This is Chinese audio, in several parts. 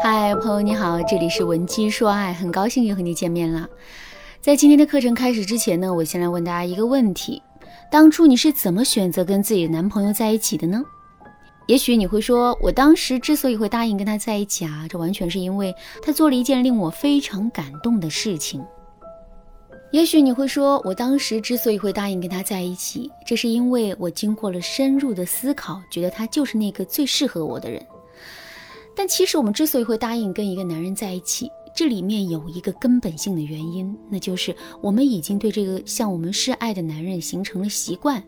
嗨，朋友你好，这里是文姬说爱，很高兴又和你见面了。在今天的课程开始之前呢，我先来问大家一个问题：当初你是怎么选择跟自己的男朋友在一起的呢？也许你会说，我当时之所以会答应跟他在一起啊，这完全是因为他做了一件令我非常感动的事情。也许你会说，我当时之所以会答应跟他在一起，这是因为我经过了深入的思考，觉得他就是那个最适合我的人。但其实我们之所以会答应跟一个男人在一起，这里面有一个根本性的原因，那就是我们已经对这个向我们示爱的男人形成了习惯。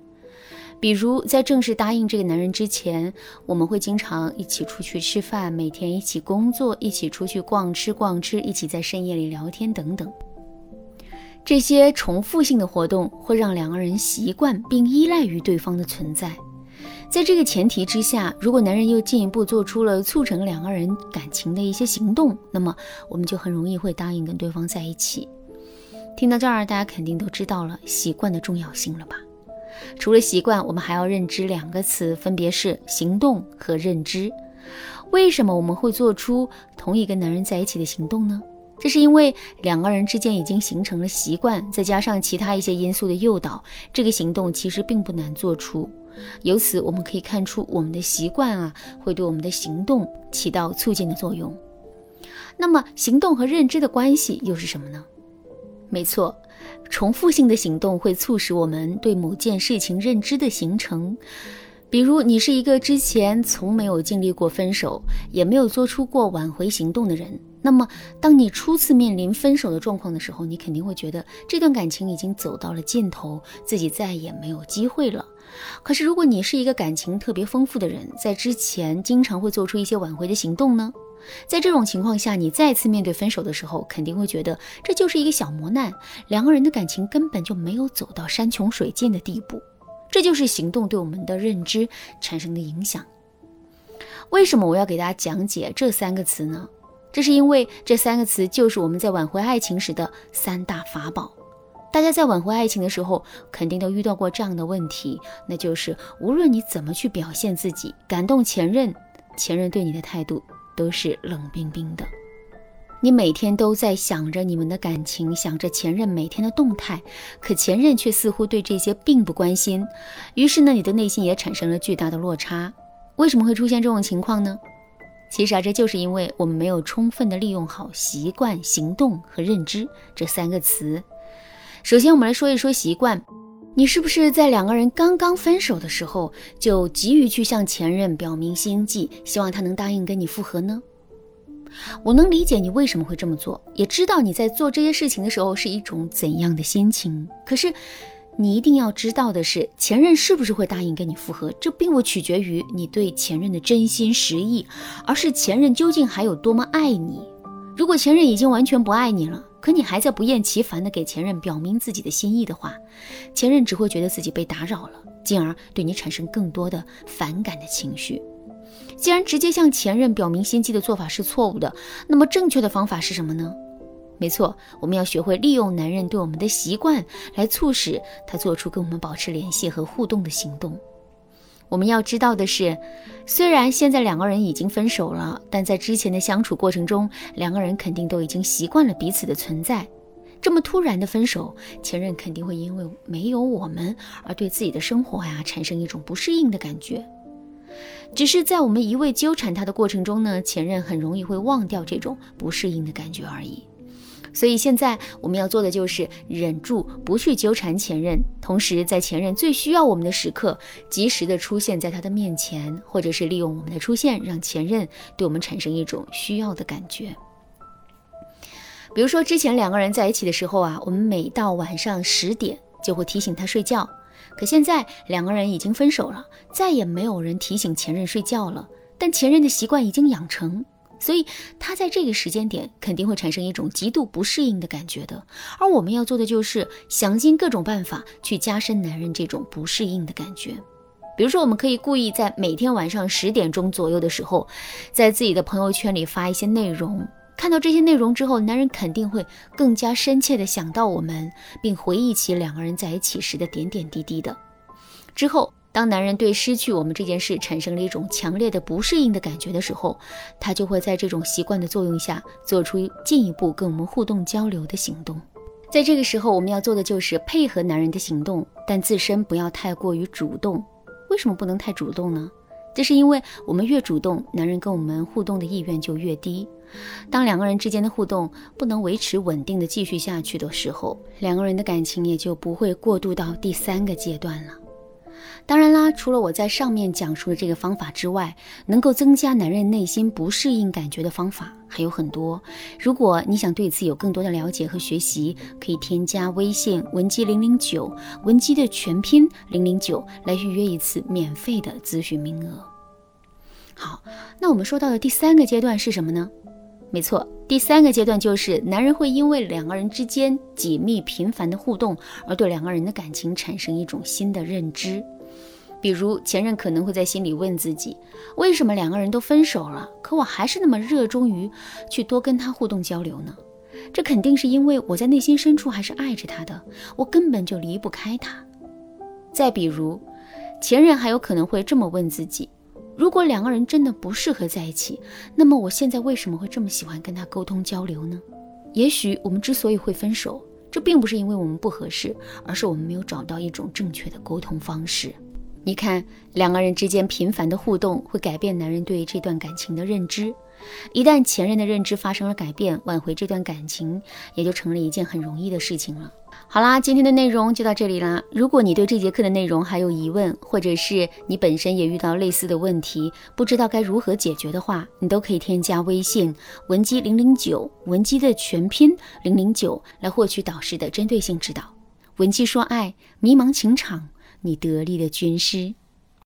比如在正式答应这个男人之前，我们会经常一起出去吃饭，每天一起工作，一起出去逛吃逛吃，一起在深夜里聊天等等。这些重复性的活动会让两个人习惯并依赖于对方的存在。在这个前提之下，如果男人又进一步做出了促成两个人感情的一些行动，那么我们就很容易会答应跟对方在一起。听到这儿，大家肯定都知道了习惯的重要性了吧？除了习惯，我们还要认知两个词，分别是行动和认知。为什么我们会做出同一个男人在一起的行动呢？这是因为两个人之间已经形成了习惯，再加上其他一些因素的诱导，这个行动其实并不难做出。由此我们可以看出，我们的习惯啊，会对我们的行动起到促进的作用。那么，行动和认知的关系又是什么呢？没错，重复性的行动会促使我们对某件事情认知的形成。比如，你是一个之前从没有经历过分手，也没有做出过挽回行动的人。那么，当你初次面临分手的状况的时候，你肯定会觉得这段感情已经走到了尽头，自己再也没有机会了。可是，如果你是一个感情特别丰富的人，在之前经常会做出一些挽回的行动呢？在这种情况下，你再次面对分手的时候，肯定会觉得这就是一个小磨难，两个人的感情根本就没有走到山穷水尽的地步。这就是行动对我们的认知产生的影响。为什么我要给大家讲解这三个词呢？这是因为这三个词就是我们在挽回爱情时的三大法宝。大家在挽回爱情的时候，肯定都遇到过这样的问题，那就是无论你怎么去表现自己，感动前任，前任对你的态度都是冷冰冰的。你每天都在想着你们的感情，想着前任每天的动态，可前任却似乎对这些并不关心。于是呢，你的内心也产生了巨大的落差。为什么会出现这种情况呢？其实啊，这就是因为我们没有充分的利用好习惯、行动和认知这三个词。首先，我们来说一说习惯。你是不是在两个人刚刚分手的时候，就急于去向前任表明心迹，希望他能答应跟你复合呢？我能理解你为什么会这么做，也知道你在做这些事情的时候是一种怎样的心情。可是。你一定要知道的是，前任是不是会答应跟你复合，这并不取决于你对前任的真心实意，而是前任究竟还有多么爱你。如果前任已经完全不爱你了，可你还在不厌其烦地给前任表明自己的心意的话，前任只会觉得自己被打扰了，进而对你产生更多的反感的情绪。既然直接向前任表明心迹的做法是错误的，那么正确的方法是什么呢？没错，我们要学会利用男人对我们的习惯，来促使他做出跟我们保持联系和互动的行动。我们要知道的是，虽然现在两个人已经分手了，但在之前的相处过程中，两个人肯定都已经习惯了彼此的存在。这么突然的分手，前任肯定会因为没有我们而对自己的生活呀产生一种不适应的感觉。只是在我们一味纠缠他的过程中呢，前任很容易会忘掉这种不适应的感觉而已。所以现在我们要做的就是忍住，不去纠缠前任，同时在前任最需要我们的时刻，及时的出现在他的面前，或者是利用我们的出现，让前任对我们产生一种需要的感觉。比如说之前两个人在一起的时候啊，我们每到晚上十点就会提醒他睡觉，可现在两个人已经分手了，再也没有人提醒前任睡觉了，但前任的习惯已经养成。所以他在这个时间点肯定会产生一种极度不适应的感觉的，而我们要做的就是想尽各种办法去加深男人这种不适应的感觉。比如说，我们可以故意在每天晚上十点钟左右的时候，在自己的朋友圈里发一些内容，看到这些内容之后，男人肯定会更加深切的想到我们，并回忆起两个人在一起时的点点滴滴的。之后，当男人对失去我们这件事产生了一种强烈的不适应的感觉的时候，他就会在这种习惯的作用下，做出进一步跟我们互动交流的行动。在这个时候，我们要做的就是配合男人的行动，但自身不要太过于主动。为什么不能太主动呢？这是因为我们越主动，男人跟我们互动的意愿就越低。当两个人之间的互动不能维持稳定的继续下去的时候，两个人的感情也就不会过渡到第三个阶段了。当然啦，除了我在上面讲述的这个方法之外，能够增加男人内心不适应感觉的方法还有很多。如果你想对此有更多的了解和学习，可以添加微信文姬零零九，文姬的全拼零零九来预约一次免费的咨询名额。好，那我们说到的第三个阶段是什么呢？没错，第三个阶段就是男人会因为两个人之间紧密频繁的互动，而对两个人的感情产生一种新的认知。比如前任可能会在心里问自己：为什么两个人都分手了，可我还是那么热衷于去多跟他互动交流呢？这肯定是因为我在内心深处还是爱着他的，我根本就离不开他。再比如，前任还有可能会这么问自己。如果两个人真的不适合在一起，那么我现在为什么会这么喜欢跟他沟通交流呢？也许我们之所以会分手，这并不是因为我们不合适，而是我们没有找到一种正确的沟通方式。你看，两个人之间频繁的互动会改变男人对这段感情的认知。一旦前任的认知发生了改变，挽回这段感情也就成了一件很容易的事情了。好啦，今天的内容就到这里啦。如果你对这节课的内容还有疑问，或者是你本身也遇到类似的问题，不知道该如何解决的话，你都可以添加微信文姬零零九，文姬的全拼零零九，来获取导师的针对性指导。文姬说爱，迷茫情场，你得力的军师。